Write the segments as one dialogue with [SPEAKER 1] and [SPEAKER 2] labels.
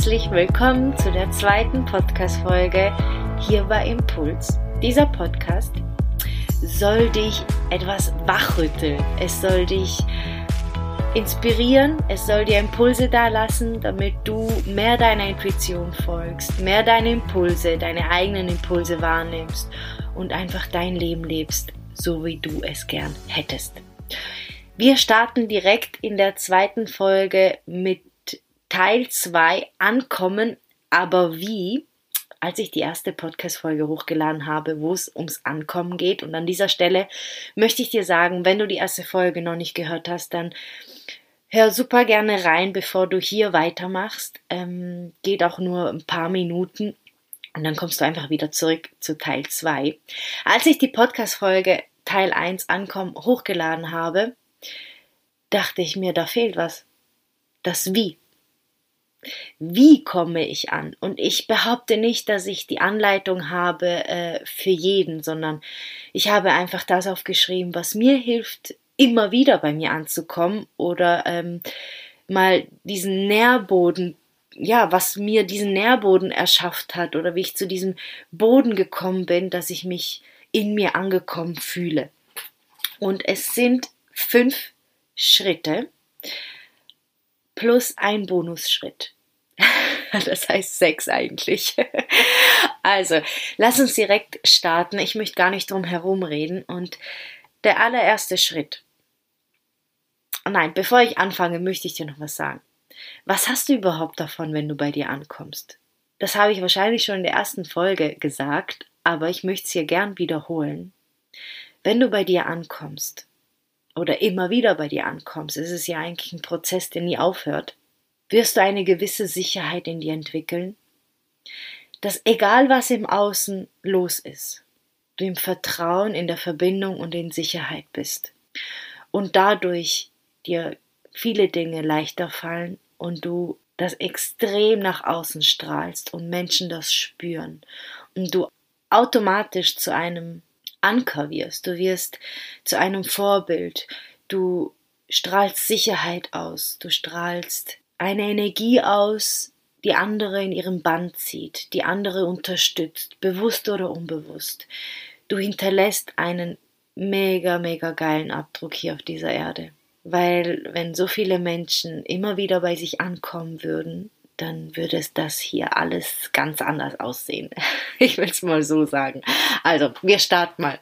[SPEAKER 1] herzlich willkommen zu der zweiten Podcast-Folge hier bei Impuls. Dieser Podcast soll dich etwas wachrütteln. Es soll dich inspirieren, es soll dir Impulse dalassen, damit du mehr deiner Intuition folgst, mehr deine Impulse, deine eigenen Impulse wahrnimmst und einfach dein Leben lebst, so wie du es gern hättest. Wir starten direkt in der zweiten Folge mit Teil 2 Ankommen, aber wie? Als ich die erste Podcast-Folge hochgeladen habe, wo es ums Ankommen geht. Und an dieser Stelle möchte ich dir sagen, wenn du die erste Folge noch nicht gehört hast, dann hör super gerne rein, bevor du hier weitermachst. Ähm, geht auch nur ein paar Minuten. Und dann kommst du einfach wieder zurück zu Teil 2. Als ich die Podcast-Folge Teil 1 Ankommen hochgeladen habe, dachte ich mir, da fehlt was. Das Wie. Wie komme ich an? Und ich behaupte nicht, dass ich die Anleitung habe äh, für jeden, sondern ich habe einfach das aufgeschrieben, was mir hilft, immer wieder bei mir anzukommen oder ähm, mal diesen Nährboden, ja, was mir diesen Nährboden erschafft hat oder wie ich zu diesem Boden gekommen bin, dass ich mich in mir angekommen fühle. Und es sind fünf Schritte plus ein Bonusschritt. Das heißt sechs eigentlich. Also, lass uns direkt starten. Ich möchte gar nicht drum herum reden. Und der allererste Schritt. Nein, bevor ich anfange, möchte ich dir noch was sagen. Was hast du überhaupt davon, wenn du bei dir ankommst? Das habe ich wahrscheinlich schon in der ersten Folge gesagt, aber ich möchte es hier gern wiederholen. Wenn du bei dir ankommst, oder immer wieder bei dir ankommst, ist es ja eigentlich ein Prozess, der nie aufhört, wirst du eine gewisse Sicherheit in dir entwickeln, dass egal was im Außen los ist, du im Vertrauen, in der Verbindung und in Sicherheit bist und dadurch dir viele Dinge leichter fallen und du das extrem nach außen strahlst und Menschen das spüren und du automatisch zu einem Anker wirst, du wirst zu einem Vorbild, du strahlst Sicherheit aus, du strahlst eine Energie aus, die andere in ihrem Band zieht, die andere unterstützt, bewusst oder unbewusst. Du hinterlässt einen mega, mega geilen Abdruck hier auf dieser Erde. Weil wenn so viele Menschen immer wieder bei sich ankommen würden, dann würde es das hier alles ganz anders aussehen. Ich will es mal so sagen. Also, wir starten mal.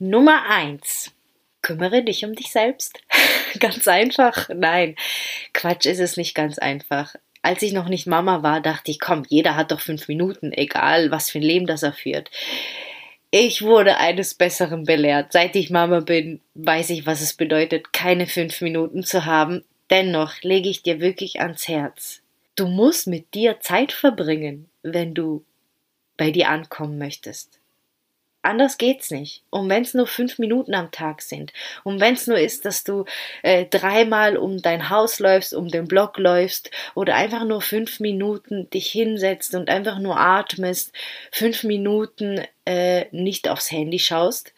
[SPEAKER 1] Nummer eins. Kümmere dich um dich selbst. ganz einfach. Nein, Quatsch ist es nicht ganz einfach. Als ich noch nicht Mama war, dachte ich, komm, jeder hat doch fünf Minuten, egal was für ein Leben das er führt. Ich wurde eines Besseren belehrt. Seit ich Mama bin, weiß ich, was es bedeutet, keine fünf Minuten zu haben. Dennoch lege ich dir wirklich ans Herz. Du musst mit dir Zeit verbringen, wenn du bei dir ankommen möchtest. Anders geht's nicht. Und wenn es nur fünf Minuten am Tag sind, und wenn es nur ist, dass du äh, dreimal um dein Haus läufst, um den Block läufst, oder einfach nur fünf Minuten dich hinsetzt und einfach nur atmest, fünf Minuten äh, nicht aufs Handy schaust,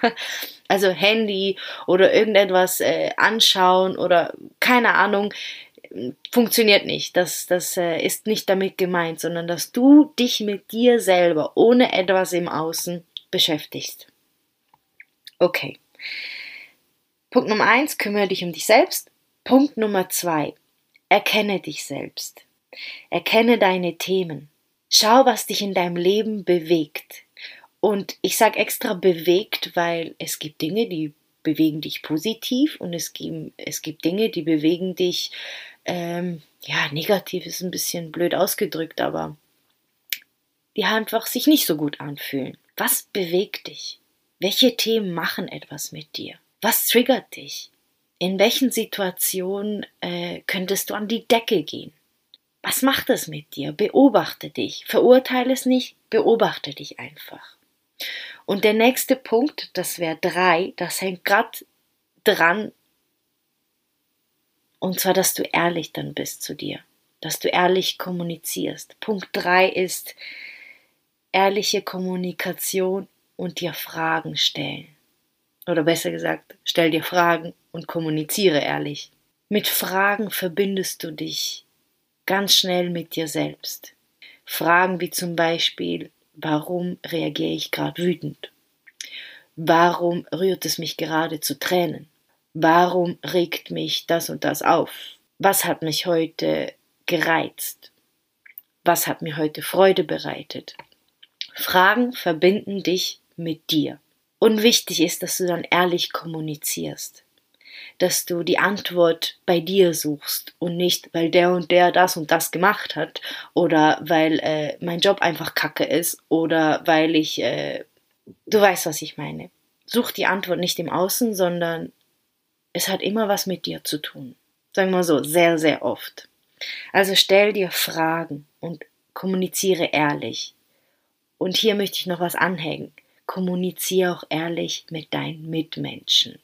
[SPEAKER 1] also Handy oder irgendetwas äh, anschauen oder keine Ahnung, funktioniert nicht. Das, das äh, ist nicht damit gemeint, sondern dass du dich mit dir selber ohne etwas im Außen beschäftigst. Okay. Punkt Nummer eins, kümmere dich um dich selbst. Punkt Nummer zwei, erkenne dich selbst. Erkenne deine Themen. Schau, was dich in deinem Leben bewegt. Und ich sage extra bewegt, weil es gibt Dinge, die bewegen dich positiv und es gibt, es gibt Dinge, die bewegen dich ähm, ja, negativ ist ein bisschen blöd ausgedrückt, aber die einfach sich nicht so gut anfühlen. Was bewegt dich? Welche Themen machen etwas mit dir? Was triggert dich? In welchen Situationen äh, könntest du an die Decke gehen? Was macht es mit dir? Beobachte dich. Verurteile es nicht, beobachte dich einfach. Und der nächste Punkt, das wäre drei, das hängt gerade dran und zwar, dass du ehrlich dann bist zu dir, dass du ehrlich kommunizierst. Punkt drei ist ehrliche Kommunikation und dir Fragen stellen. Oder besser gesagt, stell dir Fragen und kommuniziere ehrlich. Mit Fragen verbindest du dich ganz schnell mit dir selbst. Fragen wie zum Beispiel, warum reagiere ich gerade wütend? Warum rührt es mich gerade zu Tränen? Warum regt mich das und das auf? Was hat mich heute gereizt? Was hat mir heute Freude bereitet? Fragen verbinden dich mit dir. Und wichtig ist, dass du dann ehrlich kommunizierst. Dass du die Antwort bei dir suchst und nicht, weil der und der das und das gemacht hat oder weil äh, mein Job einfach kacke ist oder weil ich, äh, du weißt, was ich meine. Such die Antwort nicht im Außen, sondern es hat immer was mit dir zu tun. Sagen wir so, sehr, sehr oft. Also stell dir Fragen und kommuniziere ehrlich. Und hier möchte ich noch was anhängen. Kommuniziere auch ehrlich mit deinen Mitmenschen.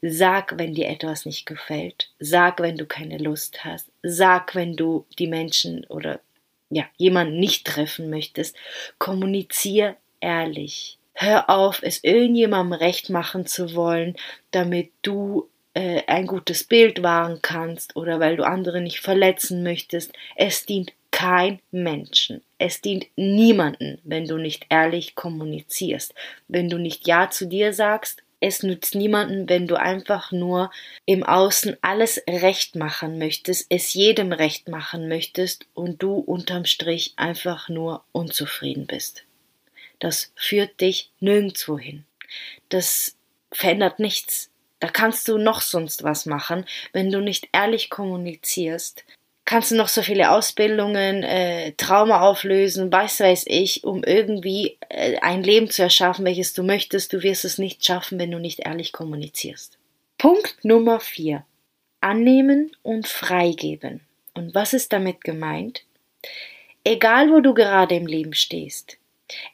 [SPEAKER 1] Sag, wenn dir etwas nicht gefällt. Sag, wenn du keine Lust hast. Sag, wenn du die Menschen oder ja, jemanden nicht treffen möchtest. Kommuniziere ehrlich. Hör auf, es irgendjemandem recht machen zu wollen, damit du äh, ein gutes Bild wahren kannst oder weil du andere nicht verletzen möchtest. Es dient kein Menschen. Es dient niemanden, wenn du nicht ehrlich kommunizierst. Wenn du nicht Ja zu dir sagst, es nützt niemanden, wenn du einfach nur im Außen alles recht machen möchtest, es jedem recht machen möchtest und du unterm Strich einfach nur unzufrieden bist. Das führt dich nirgendwo hin. Das verändert nichts. Da kannst du noch sonst was machen, wenn du nicht ehrlich kommunizierst, kannst du noch so viele Ausbildungen, äh, Trauma auflösen, was weiß ich, um irgendwie äh, ein Leben zu erschaffen, welches du möchtest. Du wirst es nicht schaffen, wenn du nicht ehrlich kommunizierst. Punkt Nummer vier: Annehmen und freigeben. Und was ist damit gemeint? Egal, wo du gerade im Leben stehst,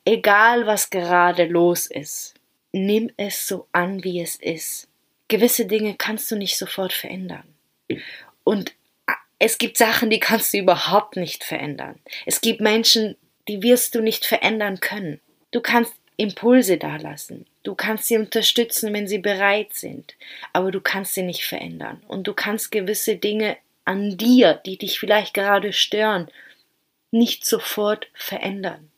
[SPEAKER 1] egal, was gerade los ist, nimm es so an, wie es ist. Gewisse Dinge kannst du nicht sofort verändern. Und es gibt Sachen, die kannst du überhaupt nicht verändern. Es gibt Menschen, die wirst du nicht verändern können. Du kannst Impulse dalassen. Du kannst sie unterstützen, wenn sie bereit sind. Aber du kannst sie nicht verändern. Und du kannst gewisse Dinge an dir, die dich vielleicht gerade stören, nicht sofort verändern.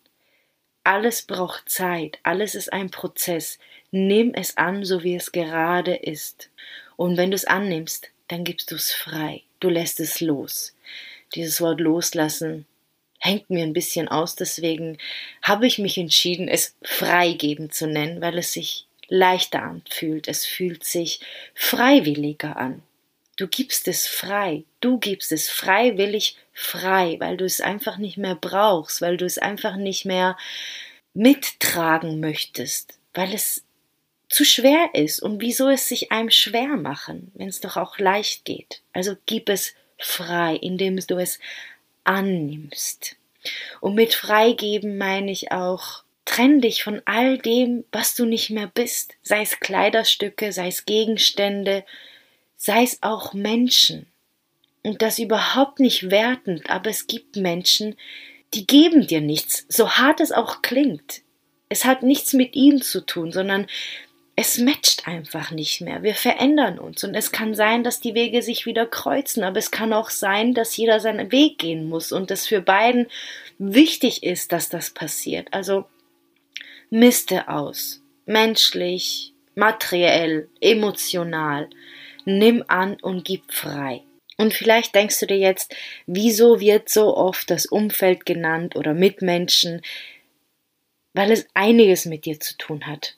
[SPEAKER 1] Alles braucht Zeit. Alles ist ein Prozess. Nimm es an, so wie es gerade ist. Und wenn du es annimmst, dann gibst du es frei du lässt es los. Dieses Wort loslassen hängt mir ein bisschen aus, deswegen habe ich mich entschieden, es freigeben zu nennen, weil es sich leichter anfühlt, es fühlt sich freiwilliger an. Du gibst es frei, du gibst es freiwillig frei, weil du es einfach nicht mehr brauchst, weil du es einfach nicht mehr mittragen möchtest, weil es zu schwer ist und wieso es sich einem schwer machen, wenn es doch auch leicht geht. Also gib es frei, indem du es annimmst. Und mit freigeben meine ich auch, trenn dich von all dem, was du nicht mehr bist, sei es Kleiderstücke, sei es Gegenstände, sei es auch Menschen. Und das überhaupt nicht wertend, aber es gibt Menschen, die geben dir nichts, so hart es auch klingt. Es hat nichts mit ihnen zu tun, sondern es matcht einfach nicht mehr. Wir verändern uns und es kann sein, dass die Wege sich wieder kreuzen, aber es kann auch sein, dass jeder seinen Weg gehen muss und es für beiden wichtig ist, dass das passiert. Also miste aus, menschlich, materiell, emotional, nimm an und gib frei. Und vielleicht denkst du dir jetzt, wieso wird so oft das Umfeld genannt oder Mitmenschen? Weil es einiges mit dir zu tun hat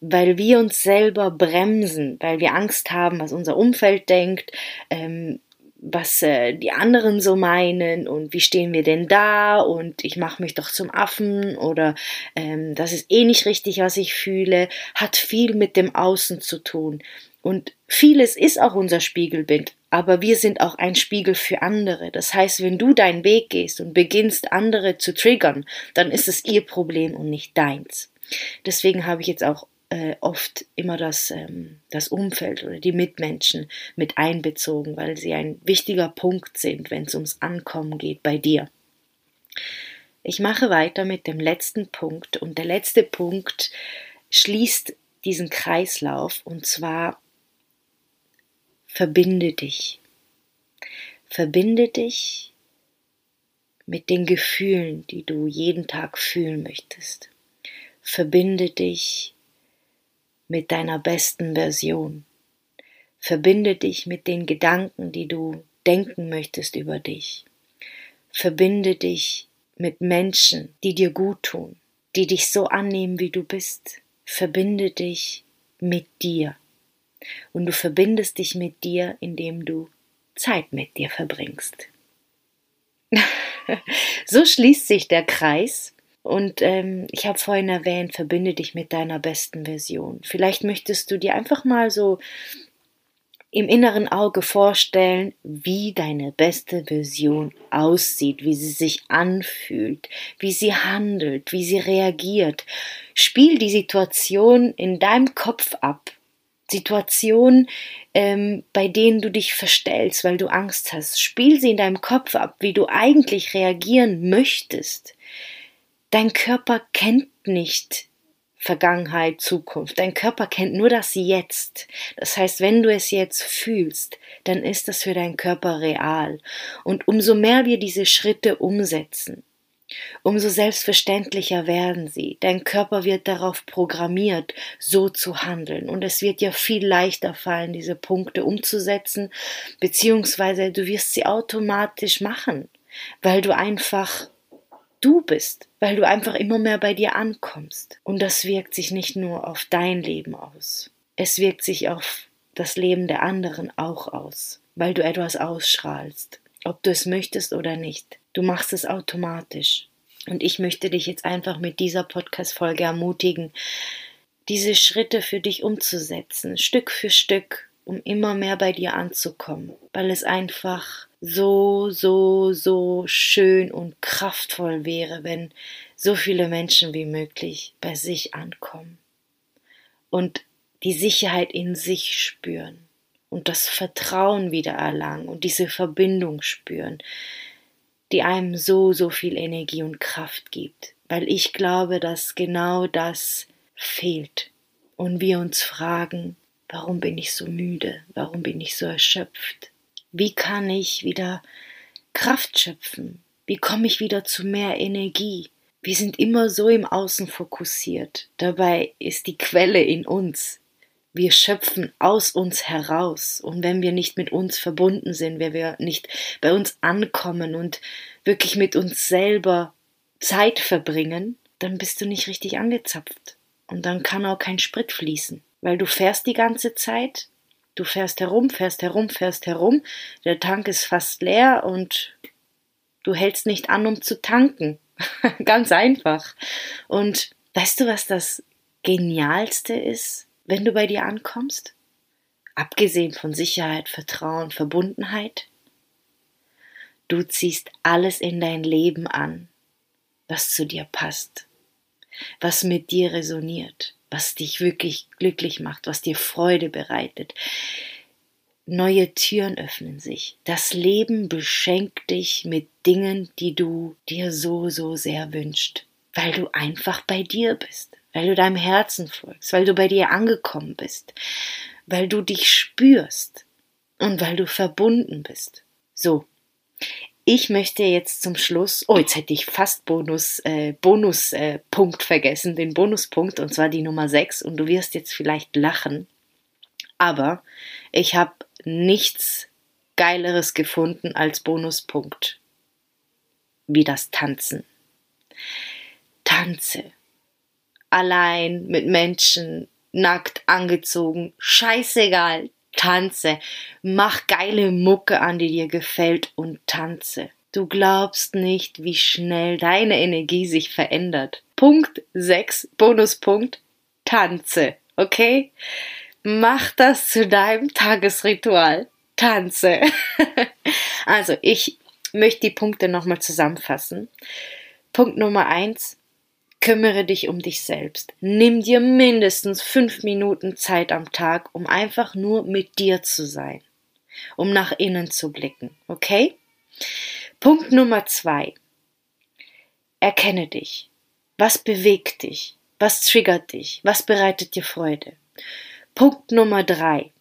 [SPEAKER 1] weil wir uns selber bremsen, weil wir Angst haben, was unser Umfeld denkt, ähm, was äh, die anderen so meinen und wie stehen wir denn da und ich mache mich doch zum Affen oder ähm, das ist eh nicht richtig, was ich fühle, hat viel mit dem Außen zu tun. Und vieles ist auch unser Spiegelbild, aber wir sind auch ein Spiegel für andere. Das heißt, wenn du deinen Weg gehst und beginnst, andere zu triggern, dann ist es ihr Problem und nicht deins. Deswegen habe ich jetzt auch äh, oft immer das, ähm, das Umfeld oder die Mitmenschen mit einbezogen, weil sie ein wichtiger Punkt sind, wenn es ums Ankommen geht bei dir. Ich mache weiter mit dem letzten Punkt und der letzte Punkt schließt diesen Kreislauf und zwar verbinde dich. Verbinde dich mit den Gefühlen, die du jeden Tag fühlen möchtest. Verbinde dich mit deiner besten Version. Verbinde dich mit den Gedanken, die du denken möchtest über dich. Verbinde dich mit Menschen, die dir gut tun, die dich so annehmen, wie du bist. Verbinde dich mit dir. Und du verbindest dich mit dir, indem du Zeit mit dir verbringst. so schließt sich der Kreis. Und ähm, ich habe vorhin erwähnt, verbinde dich mit deiner besten Version. Vielleicht möchtest du dir einfach mal so im inneren Auge vorstellen, wie deine beste Version aussieht, wie sie sich anfühlt, wie sie handelt, wie sie reagiert. Spiel die Situation in deinem Kopf ab. Situationen, ähm, bei denen du dich verstellst, weil du Angst hast. Spiel sie in deinem Kopf ab, wie du eigentlich reagieren möchtest. Dein Körper kennt nicht Vergangenheit, Zukunft. Dein Körper kennt nur das Jetzt. Das heißt, wenn du es jetzt fühlst, dann ist das für deinen Körper real. Und umso mehr wir diese Schritte umsetzen, umso selbstverständlicher werden sie. Dein Körper wird darauf programmiert, so zu handeln. Und es wird dir viel leichter fallen, diese Punkte umzusetzen, beziehungsweise du wirst sie automatisch machen, weil du einfach du bist, weil du einfach immer mehr bei dir ankommst. Und das wirkt sich nicht nur auf dein Leben aus, es wirkt sich auf das Leben der anderen auch aus, weil du etwas ausstrahlst, ob du es möchtest oder nicht. Du machst es automatisch. Und ich möchte dich jetzt einfach mit dieser Podcast-Folge ermutigen, diese Schritte für dich umzusetzen, Stück für Stück, um immer mehr bei dir anzukommen, weil es einfach so, so, so schön und kraftvoll wäre, wenn so viele Menschen wie möglich bei sich ankommen und die Sicherheit in sich spüren und das Vertrauen wieder erlangen und diese Verbindung spüren, die einem so, so viel Energie und Kraft gibt, weil ich glaube, dass genau das fehlt und wir uns fragen, warum bin ich so müde, warum bin ich so erschöpft, wie kann ich wieder Kraft schöpfen? Wie komme ich wieder zu mehr Energie? Wir sind immer so im Außen fokussiert. Dabei ist die Quelle in uns. Wir schöpfen aus uns heraus. Und wenn wir nicht mit uns verbunden sind, wenn wir nicht bei uns ankommen und wirklich mit uns selber Zeit verbringen, dann bist du nicht richtig angezapft. Und dann kann auch kein Sprit fließen. Weil du fährst die ganze Zeit, Du fährst herum, fährst herum, fährst herum, der Tank ist fast leer und du hältst nicht an, um zu tanken. Ganz einfach. Und weißt du, was das Genialste ist, wenn du bei dir ankommst? Abgesehen von Sicherheit, Vertrauen, Verbundenheit. Du ziehst alles in dein Leben an, was zu dir passt, was mit dir resoniert was dich wirklich glücklich macht, was dir Freude bereitet. Neue Türen öffnen sich. Das Leben beschenkt dich mit Dingen, die du dir so, so sehr wünscht, weil du einfach bei dir bist, weil du deinem Herzen folgst, weil du bei dir angekommen bist, weil du dich spürst und weil du verbunden bist. So, ich möchte jetzt zum Schluss, oh, jetzt hätte ich fast Bonus, äh, Bonuspunkt äh, vergessen, den Bonuspunkt, und zwar die Nummer 6, und du wirst jetzt vielleicht lachen, aber ich habe nichts Geileres gefunden als Bonuspunkt, wie das Tanzen. Tanze. Allein mit Menschen, nackt angezogen, scheißegal, tanze, mach geile Mucke an, die dir gefällt und tanze. Du glaubst nicht, wie schnell deine Energie sich verändert. Punkt 6, Bonuspunkt, tanze, okay? Mach das zu deinem Tagesritual. Tanze. also, ich möchte die Punkte nochmal zusammenfassen. Punkt Nummer 1, Kümmere dich um dich selbst. Nimm dir mindestens fünf Minuten Zeit am Tag, um einfach nur mit dir zu sein, um nach innen zu blicken. Okay? Punkt Nummer zwei. Erkenne dich. Was bewegt dich? Was triggert dich? Was bereitet dir Freude? Punkt Nummer drei.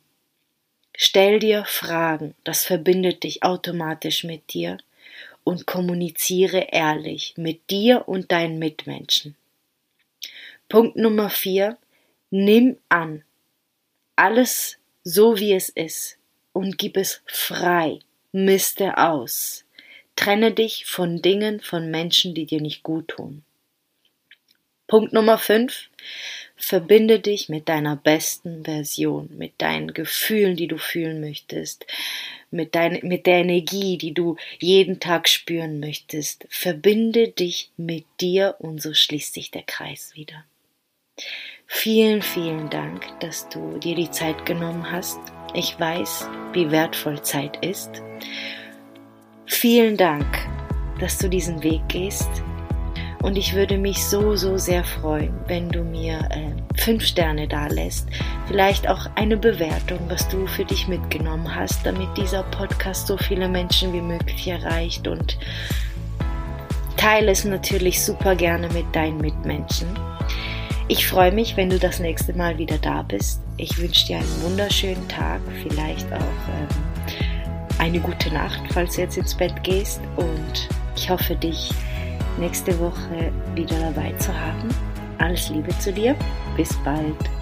[SPEAKER 1] Stell dir Fragen, das verbindet dich automatisch mit dir und kommuniziere ehrlich mit dir und deinen Mitmenschen. Punkt Nummer vier, nimm an alles so wie es ist und gib es frei, miste aus. Trenne dich von Dingen, von Menschen, die dir nicht gut tun. Punkt Nummer 5. Verbinde dich mit deiner besten Version, mit deinen Gefühlen, die du fühlen möchtest, mit, dein, mit der Energie, die du jeden Tag spüren möchtest. Verbinde dich mit dir und so schließt sich der Kreis wieder. Vielen, vielen Dank, dass du dir die Zeit genommen hast. Ich weiß, wie wertvoll Zeit ist. Vielen Dank, dass du diesen Weg gehst. Und ich würde mich so, so sehr freuen, wenn du mir äh, fünf Sterne da lässt. Vielleicht auch eine Bewertung, was du für dich mitgenommen hast, damit dieser Podcast so viele Menschen wie möglich erreicht. Und teile es natürlich super gerne mit deinen Mitmenschen. Ich freue mich, wenn du das nächste Mal wieder da bist. Ich wünsche dir einen wunderschönen Tag, vielleicht auch ähm, eine gute Nacht, falls du jetzt ins Bett gehst. Und ich hoffe, dich nächste Woche wieder dabei zu haben. Alles Liebe zu dir. Bis bald.